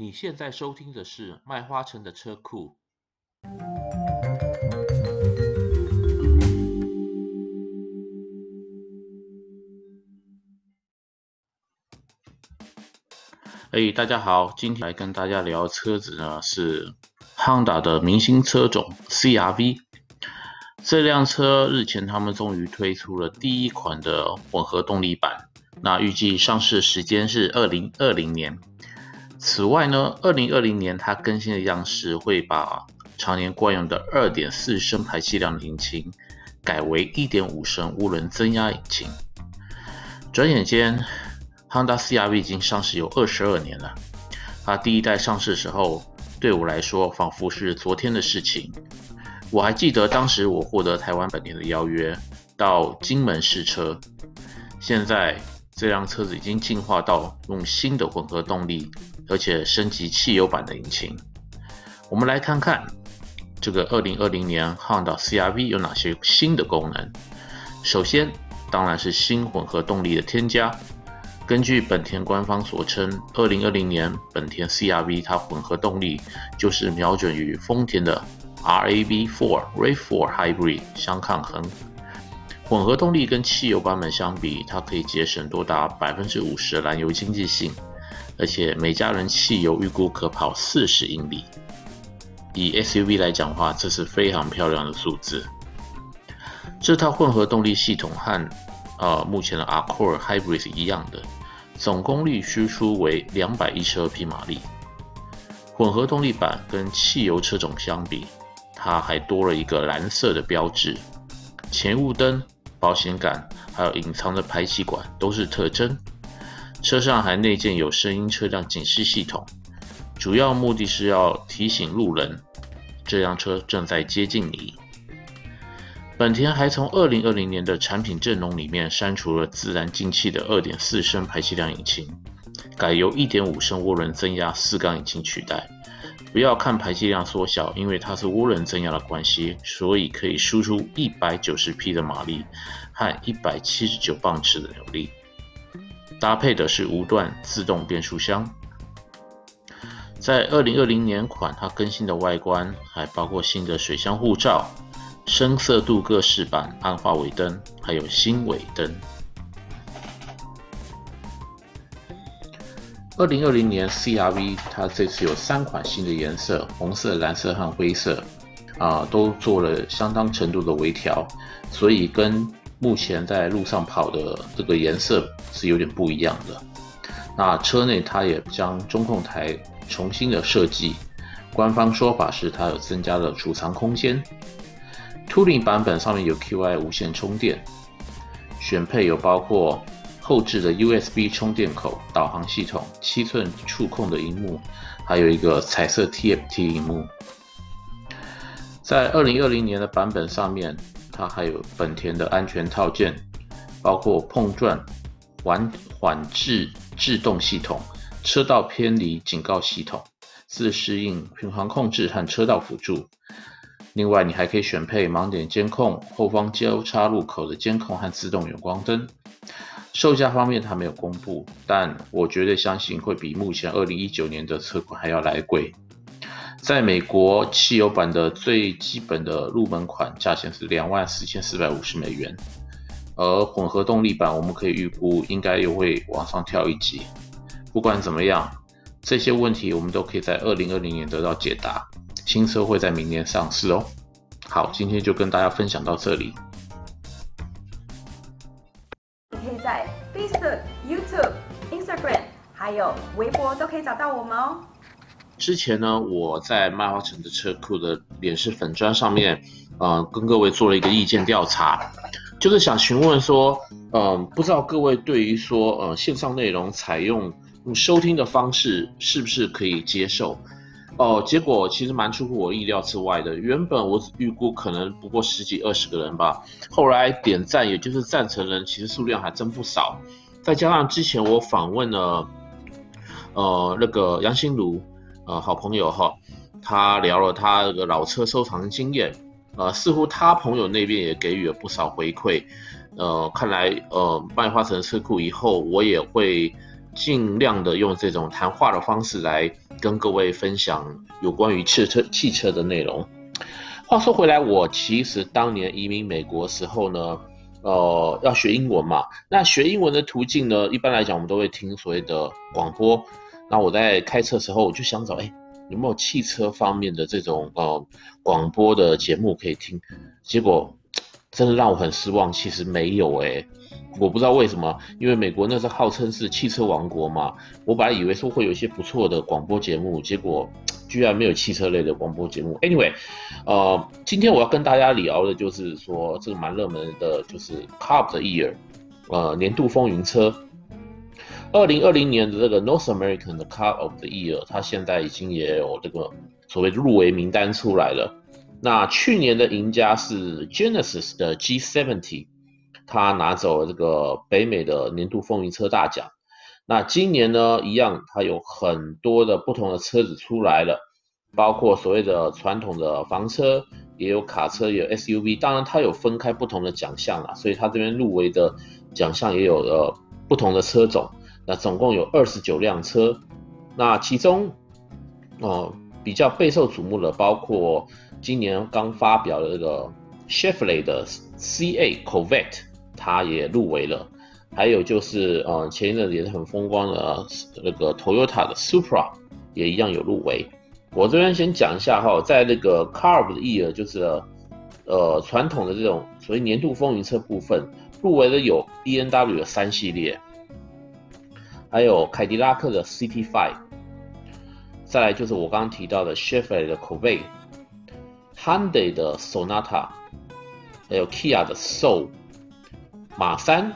你现在收听的是麦花臣的车库。哎，大家好，今天来跟大家聊车子呢是 Honda 的明星车种 CR-V。这辆车日前他们终于推出了第一款的混合动力版，那预计上市时间是二零二零年。此外呢，二零二零年它更新的样式会把常年惯用的二点四升排气量的引擎改为一点五升涡轮增压引擎。转眼间，Honda CR-V 已经上市有二十二年了。它第一代上市的时候，对我来说仿佛是昨天的事情。我还记得当时我获得台湾本田的邀约到金门试车，现在这辆车子已经进化到用新的混合动力，而且升级汽油版的引擎。我们来看看这个2020年 Honda CR-V 有哪些新的功能。首先，当然是新混合动力的添加。根据本田官方所称，2020年本田 CR-V 它混合动力就是瞄准于丰田的。RAV4 RAV4 Hybrid 相抗衡，混合动力跟汽油版本相比，它可以节省多达百分之五十的燃油经济性，而且每加仑汽油预估可跑四十英里。以 SUV 来讲的话，这是非常漂亮的数字。这套混合动力系统和呃目前的 a c c o r Hybrid 是一样的，总功率输出为两百一十二匹马力。混合动力版跟汽油车种相比，它还多了一个蓝色的标志，前雾灯、保险杆还有隐藏的排气管都是特征。车上还内建有声音车辆警示系统，主要目的是要提醒路人，这辆车正在接近你。本田还从2020年的产品阵容里面删除了自然进气的2.4升排气量引擎，改由1.5升涡轮增压四缸引擎取代。不要看排气量缩小，因为它是涡轮增压的关系，所以可以输出一百九十匹的马力和一百七十九磅尺的扭力。搭配的是无段自动变速箱。在二零二零年款，它更新的外观还包括新的水箱护罩、深色镀铬饰板、暗化尾灯，还有新尾灯。二零二零年 CR-V 它这次有三款新的颜色，红色、蓝色和灰色，啊、都做了相当程度的微调，所以跟目前在路上跑的这个颜色是有点不一样的。那车内它也将中控台重新的设计，官方说法是它有增加了储藏空间。Touring 版本上面有 Qi 无线充电，选配有包括。后置的 USB 充电口、导航系统、七寸触控的荧幕，还有一个彩色 TFT 荧幕。在二零二零年的版本上面，它还有本田的安全套件，包括碰撞缓缓制制动系统、车道偏离警告系统、自适应巡航控制和车道辅助。另外，你还可以选配盲点监控、后方交叉路口的监控和自动远光灯。售价方面，它没有公布，但我绝对相信会比目前二零一九年的车款还要来贵。在美国，汽油版的最基本的入门款价钱是两万四千四百五十美元，而混合动力版我们可以预估应该又会往上跳一级。不管怎么样，这些问题我们都可以在二零二零年得到解答。新车会在明年上市哦。好，今天就跟大家分享到这里可以。在 Facebook、YouTube、Instagram，还有微博都可以找到我们哦。之前呢，我在漫画城的车库的脸书粉砖上面，呃，跟各位做了一个意见调查，就是想询问说，嗯、不知道各位对于说，呃，线上内容采用收听的方式，是不是可以接受？哦，结果其实蛮出乎我意料之外的。原本我预估可能不过十几二十个人吧，后来点赞也就是赞成人，其实数量还真不少。再加上之前我访问了，呃，那个杨新如，呃，好朋友哈，他聊了他那个老车收藏经验，呃，似乎他朋友那边也给予了不少回馈。呃，看来呃，麦花城车库以后我也会。尽量的用这种谈话的方式来跟各位分享有关于汽车汽车的内容。话说回来，我其实当年移民美国时候呢，呃，要学英文嘛。那学英文的途径呢，一般来讲我们都会听所谓的广播。那我在开车的时候，我就想找，哎，有没有汽车方面的这种呃广播的节目可以听？结果真的让我很失望，其实没有哎。我不知道为什么，因为美国那是号称是汽车王国嘛，我本来以为说会有一些不错的广播节目，结果。居然没有汽车类的广播节目。Anyway，呃，今天我要跟大家聊的就是说这个蛮热门的，就是 Car of the Year，呃，年度风云车。二零二零年的这个 North American 的 Car of the Year，它现在已经也有这个所谓入围名单出来了。那去年的赢家是 Genesis 的 G70，它拿走了这个北美的年度风云车大奖。那今年呢，一样，它有很多的不同的车子出来了，包括所谓的传统的房车，也有卡车，也有 SUV。当然，它有分开不同的奖项啦，所以它这边入围的奖项也有呃不同的车种。那总共有二十九辆车，那其中哦、呃、比较备受瞩目的，包括今年刚发表的这个 Chevrolet 的 CA Corvette，它也入围了。还有就是，呃，前一阵子也是很风光的那个 Toyota 的 Supra 也一样有入围。我这边先讲一下哈，在那个 Car of the Year 就是，呃，传统的这种所谓年度风云车部分，入围的有 B N W 的三系列，还有凯迪拉克的 CT5，再来就是我刚刚提到的 Chevrolet 的 Corvette，Hyundai 的 Sonata，还有 Kia 的 Soul，马三。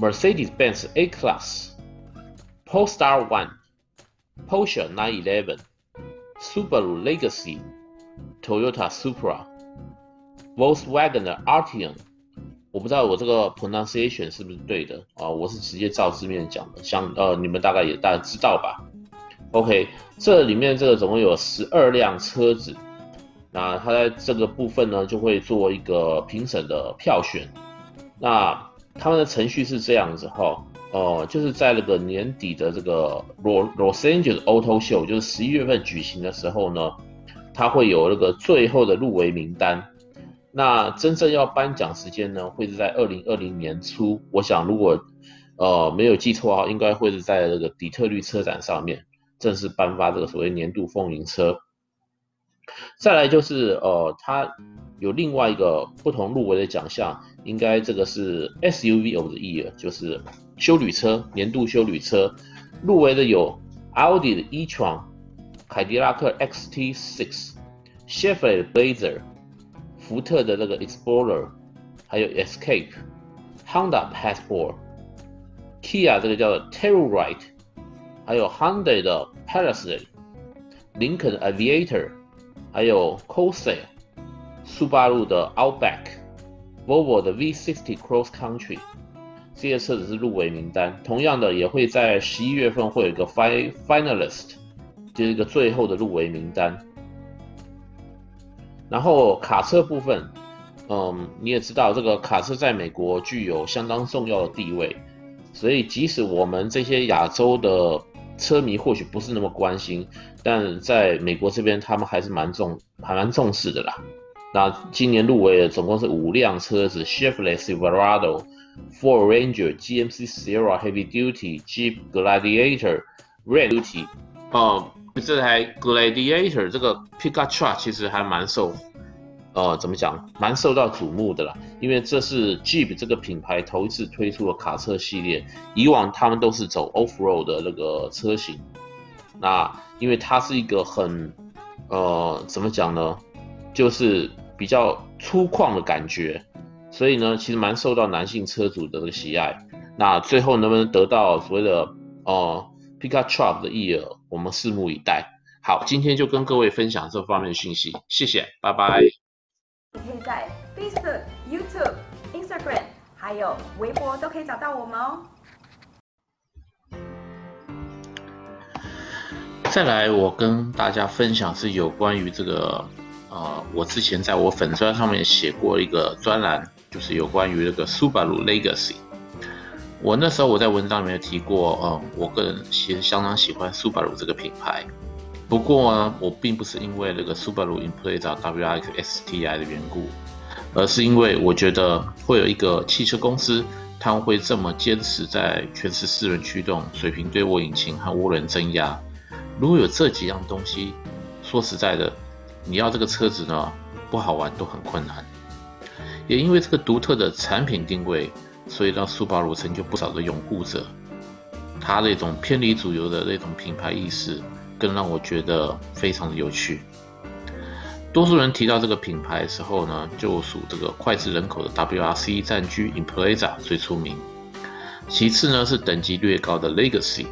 Mercedes-Benz A-Class、Polestar One、Porsche 911、Subaru Legacy、Toyota Supra、Volkswagen 的 Arteon， 我不知道我这个 pronunciation 是不是对的啊？我是直接照字面讲的，像呃你们大概也大概知道吧？OK，这里面这个总共有十二辆车子，那它在这个部分呢就会做一个评审的票选，那。他们的程序是这样子哈，哦、呃，就是在那个年底的这个 Los Angeles Auto Show，就是十一月份举行的时候呢，它会有那个最后的入围名单。那真正要颁奖时间呢，会是在二零二零年初。我想如果呃没有记错的话，应该会是在这个底特律车展上面正式颁发这个所谓年度风云车。再来就是呃，它有另外一个不同入围的奖项。应该这个是 SUV of the Year，就是休旅车，年度休旅车，入围的有奥迪的 e-tron、凯迪拉克 XT6、Chevrolet Blazer、福特的那个 Explorer，还有 Escape、Honda Passport、Kia 这个叫 Telluride，还有 Hyundai 的 Palisade、林肯 Aviator，还有 Corsair、速霸陆的 Outback。Volvo 的 V60 Cross Country 这些车子是入围名单，同样的也会在十一月份会有一个 Finalist，就是一个最后的入围名单。然后卡车部分，嗯，你也知道这个卡车在美国具有相当重要的地位，所以即使我们这些亚洲的车迷或许不是那么关心，但在美国这边他们还是蛮重，还蛮重视的啦。那今年入围的总共是五辆车子：Chevrolet Silverado、Ford Ranger、GMC Sierra Heavy Duty、Jeep Gladiator、Red Duty。嗯，这台 Gladiator 这个 Pickup Truck 其实还蛮受，呃，怎么讲，蛮受到瞩目的啦。因为这是 Jeep 这个品牌头一次推出的卡车系列，以往他们都是走 Off Road 的那个车型。那因为它是一个很，呃，怎么讲呢，就是。比较粗犷的感觉，所以呢，其实蛮受到男性车主的这个喜爱。那最后能不能得到所谓的哦、呃、Pickup Truck 的 year，我们拭目以待。好，今天就跟各位分享这方面的信息，谢谢，拜拜。你可以在 Facebook、YouTube、Instagram 还有微博都可以找到我们哦。再来，我跟大家分享是有关于这个。呃，我之前在我粉专上面写过一个专栏，就是有关于那个 Subaru Legacy。我那时候我在文章里面有提过，嗯，我个人其实相当喜欢 Subaru 这个品牌。不过呢，我并不是因为那个 Subaru Impreza WRX STI 的缘故，而是因为我觉得会有一个汽车公司，他们会这么坚持在全时四轮驱动、水平对卧引擎和涡轮增压。如果有这几样东西，说实在的，你要这个车子呢，不好玩都很困难。也因为这个独特的产品定位，所以让 Subaru 成就不少的拥护者。他那种偏离主流的那种品牌意识。更让我觉得非常的有趣。多数人提到这个品牌时候呢，就属这个脍炙人口的 WRC 战駒 Impreza 最出名，其次呢是等级略高的 Legacy。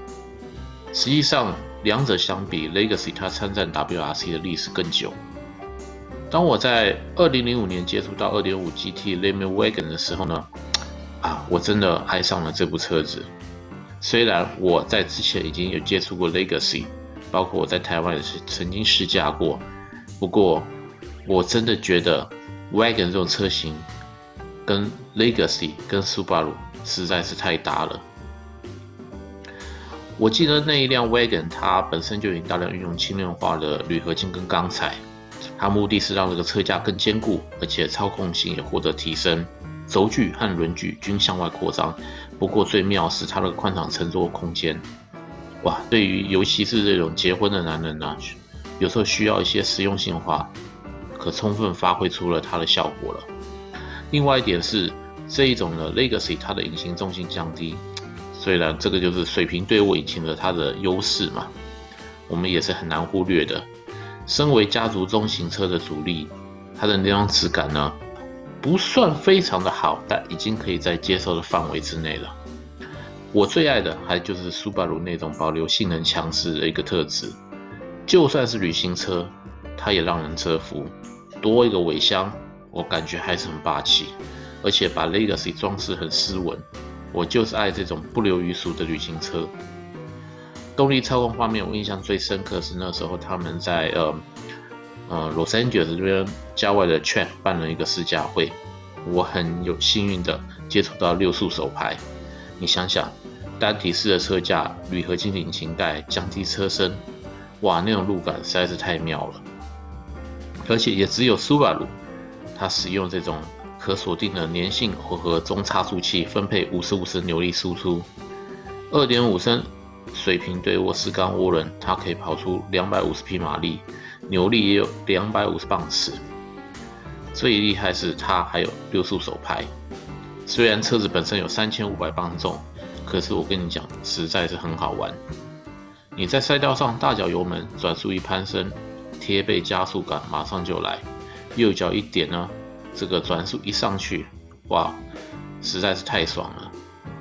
实际上，两者相比，Legacy 它参战 WRC 的历史更久。当我在2005年接触到 2.5GT Le Mans Wagon 的时候呢，啊，我真的爱上了这部车子。虽然我在之前已经有接触过 Legacy。包括我在台湾也是曾经试驾过，不过我真的觉得 Wagon 这种车型跟 Legacy 跟 Subaru 实在是太搭了。我记得那一辆 Wagon 它本身就已经大量运用轻量化的铝合金跟钢材，它目的是让这个车架更坚固，而且操控性也获得提升，轴距和轮距均向外扩张。不过最妙是它的宽敞乘坐空间。哇，对于尤其是这种结婚的男人呢、有时候需要一些实用性的话，可充分发挥出了它的效果了。另外一点是这一种的 Legacy，它的引擎重心降低，虽然这个就是水平对卧引擎的它的优势嘛，我们也是很难忽略的。身为家族中型车的主力，它的那张质感呢，不算非常的好，但已经可以在接受的范围之内了。我最爱的还就是 Subaru 那种保留性能强势的一个特质，就算是旅行车，它也让人折服。多一个尾箱，我感觉还是很霸气，而且把 Legacy 装饰很斯文。我就是爱这种不流于俗的旅行车。动力操控方面，我印象最深刻是那时候他们在呃呃 Los Angeles 这边郊外的 track 办了一个试驾会，我很有幸运的接触到六速手排。你想想。单体式的车架，铝合金引擎盖，降低车身，哇，那种路感实在是太妙了。而且也只有 Subaru，它使用这种可锁定的粘性混合中差速器，分配五十五升扭力输出，二点五升水平对卧四缸涡轮，它可以跑出两百五十匹马力，扭力也有两百五十磅尺。最厉害是它还有六速手排，虽然车子本身有三千五百磅重。可是我跟你讲，实在是很好玩。你在赛道上大脚油门，转速一攀升，贴背加速感马上就来。右脚一点呢，这个转速一上去，哇，实在是太爽了。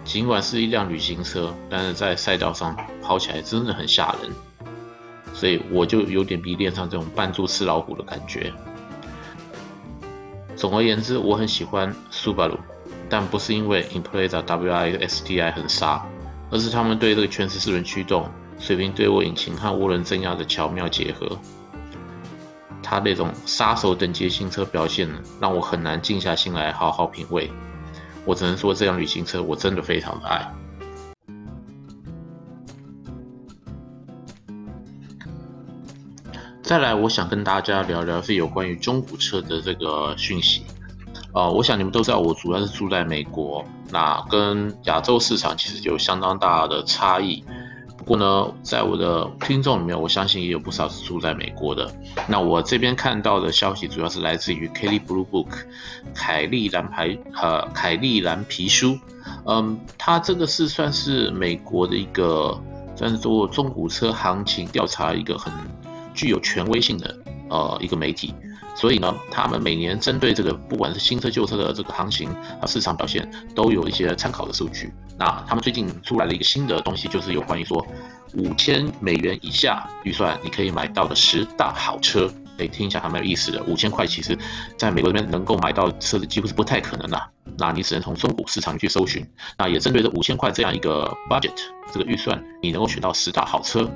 尽管是一辆旅行车，但是在赛道上跑起来真的很吓人。所以我就有点迷恋上这种扮猪吃老虎的感觉。总而言之，我很喜欢 Subaru。但不是因为 Impreza WRX STI 很杀，而是他们对这个全时四轮驱动、水平对卧引擎和涡轮增压的巧妙结合。它那种杀手等级新车表现，让我很难静下心来好好品味。我只能说，这辆旅行车我真的非常的爱。再来，我想跟大家聊聊是有关于中古车的这个讯息。呃，我想你们都知道，我主要是住在美国，那跟亚洲市场其实有相当大的差异。不过呢，在我的听众里面，我相信也有不少是住在美国的。那我这边看到的消息主要是来自于 Kelly Blue Book，凯利蓝牌，呃，凯利蓝皮书。嗯，它这个是算是美国的一个，算是做中古车行情调查一个很具有权威性的呃一个媒体。所以呢，他们每年针对这个不管是新车旧车的这个行情啊市场表现，都有一些参考的数据。那他们最近出来了一个新的东西，就是有关于说五千美元以下预算你可以买到的十大好车。诶，听一下还蛮有意思的。五千块其实在美国这边能够买到车子几乎是不太可能的，那你只能从中古市场去搜寻。那也针对这五千块这样一个 budget 这个预算，你能够选到十大好车。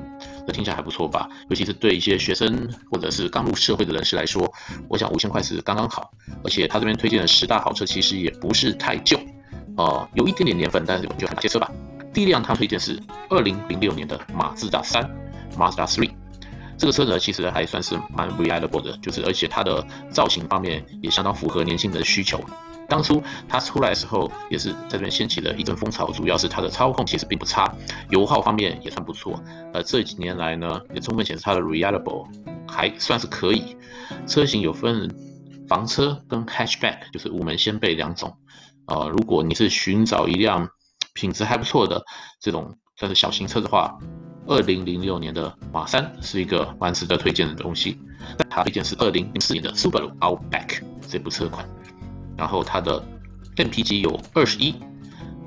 这听起来还不错吧？尤其是对一些学生或者是刚入社会的人士来说，我想五千块是刚刚好。而且他这边推荐的十大好车其实也不是太旧，呃，有一点点年份，但是我们就看哪些车吧。第一辆他推荐是二零零六年的马自达三马自达 Three。这个车呢，其实还算是蛮 reliable 的，就是而且它的造型方面也相当符合年轻人的需求。当初它出来的时候，也是这边掀起了一阵风潮，主要是它的操控其实并不差，油耗方面也算不错。呃，这几年来呢，也充分显示它的 reliable 还算是可以。车型有分房车跟 hatchback，就是五门掀背两种。呃，如果你是寻找一辆品质还不错的这种算是小型车的话，二零零六年的马三是一个蛮值得推荐的东西。但它推荐是二零零四年的 Subaru Outback 这部车款，然后它的 MPG 有二十一，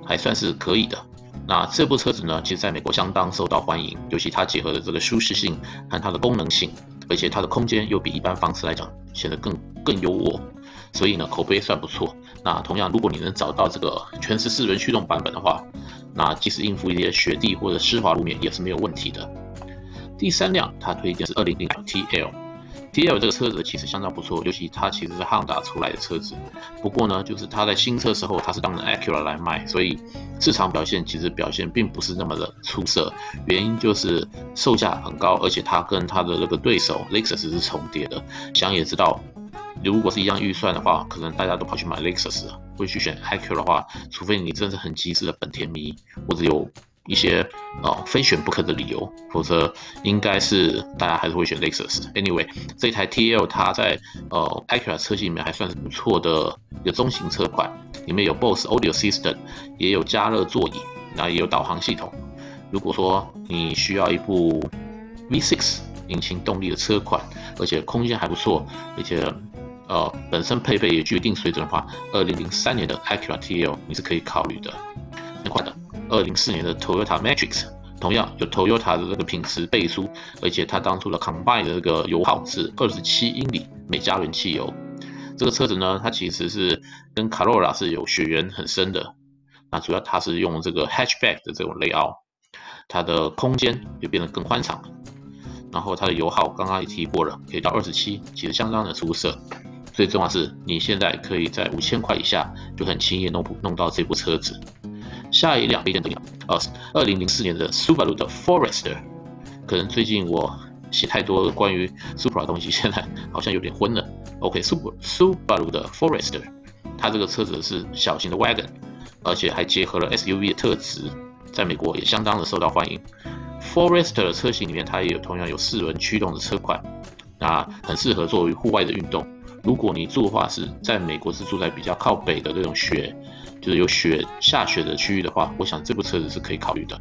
还算是可以的。那这部车子呢，其实在美国相当受到欢迎，尤其它结合的这个舒适性和它的功能性，而且它的空间又比一般房车来讲显得更更优渥。所以呢，口碑算不错。那同样，如果你能找到这个全时四轮驱动版本的话，那即使应付一些雪地或者湿滑路面也是没有问题的。第三辆，它推荐是二零零 TL。TL 这个车子其实相当不错，尤其它其实是汉达出来的车子。不过呢，就是它在新车时候，它是当成 Acura 来卖，所以市场表现其实表现并不是那么的出色。原因就是售价很高，而且它跟它的那个对手 Lexus 是重叠的。想也知道。如果是一样预算的话，可能大家都跑去买 Lexus 了，会去选 Acura 的话，除非你真的是很极致的本田迷，或者有一些呃非选不可的理由，否则应该是大家还是会选 Lexus。Anyway，这台 TL 它在呃 Acura 车系里面还算是不错的一个中型车款，里面有 Bose Audio System，也有加热座椅，那也有导航系统。如果说你需要一部 V6 引擎动力的车款，而且空间还不错，而且呃，本身配备也具一定水准的话，二零零三年的 Acura TL 你是可以考虑的。很快的，二零四年的 Toyota Matrix 同样有 Toyota 的这个品质背书，而且它当初的 Combine 的这个油耗是二十七英里每加仑汽油。这个车子呢，它其实是跟 Corolla 是有血缘很深的。那主要它是用这个 Hatchback 的这种雷奥它的空间也变得更宽敞。然后它的油耗刚刚也提过了，可以到二十七，其实相当的出色。最重要是，你现在可以在五千块以下就很轻易弄弄到这部车子。下一辆推荐的，呃，二零零四年的 Subaru 的 Forester。可能最近我写太多关于 Supra 的东西，现在好像有点昏了。OK，Subaru Subaru 的 Forester，它这个车子是小型的 wagon，而且还结合了 SUV 的特质，在美国也相当的受到欢迎。Forester 的车型里面，它也有同样有四轮驱动的车款，那很适合作为户外的运动。如果你住的话是在美国，是住在比较靠北的这种雪，就是有雪下雪的区域的话，我想这部车子是可以考虑的。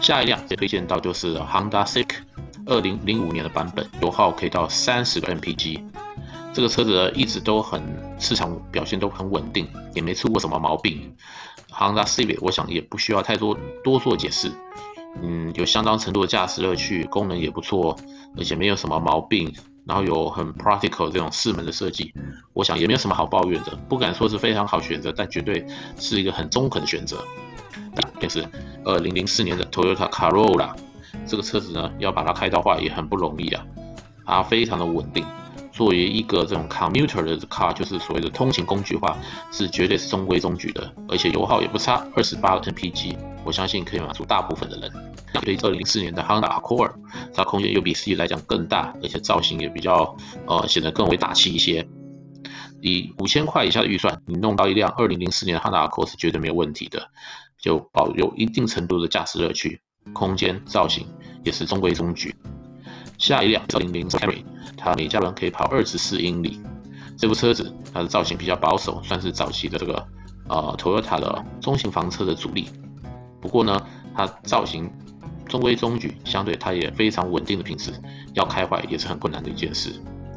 下一辆也推荐到就是 Honda Civic 二零零五年的版本，油耗可以到三十个 mpg。这个车子呢一直都很市场表现都很稳定，也没出过什么毛病。Honda Civic 我想也不需要太多多做解释，嗯，有相当程度的驾驶乐趣，功能也不错，而且没有什么毛病。然后有很 practical 这种四门的设计，我想也没有什么好抱怨的。不敢说是非常好选择，但绝对是一个很中肯的选择。就是二零零四年的 Toyota Corolla 这个车子呢，要把它开到话也很不容易啊，它非常的稳定。作为一个这种 commuter 的 car，就是所谓的通勤工具化，是绝对是中规中矩的，而且油耗也不差，二十八个 mpg，我相信可以满足大部分的人。对于二零零四年的 Honda Accord，它空间又比 C 来讲更大，而且造型也比较呃显得更为大气一些。以五千块以下的预算，你弄到一辆二零零四年的 Honda Accord 是绝对没有问题的，就保有一定程度的驾驶乐趣，空间造型也是中规中矩。下一辆二零零 Camry，它每加仑可以跑二十四英里。这部车子它的造型比较保守，算是早期的这个呃 Toyota 的中型房车的主力。不过呢，它造型中规中矩，相对它也非常稳定的品质，要开坏也是很困难的一件事。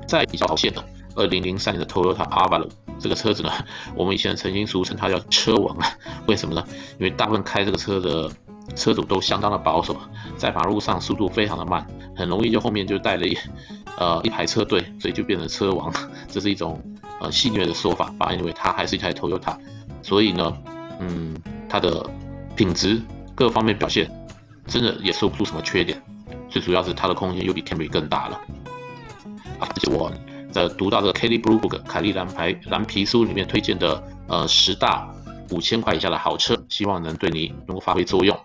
再比较好线的，二零零三年的 Toyota Avalon 这个车子呢，我们以前曾经俗称它叫车王，啊为什么呢？因为大部分开这个车的车主都相当的保守，在马路上速度非常的慢，很容易就后面就带了一 呃一排车队，所以就变成车王，这是一种呃戏谑的说法吧。因为它还是一台 Toyota，所以呢，嗯，它的品质各方面表现真的也说不出什么缺点，最主要是它的空间又比 Camry 更大了。啊而且我在读到这个 Kelly Blue Book 凯利蓝牌蓝皮书里面推荐的呃十大五千块以下的好车，希望能对你能够发挥作用。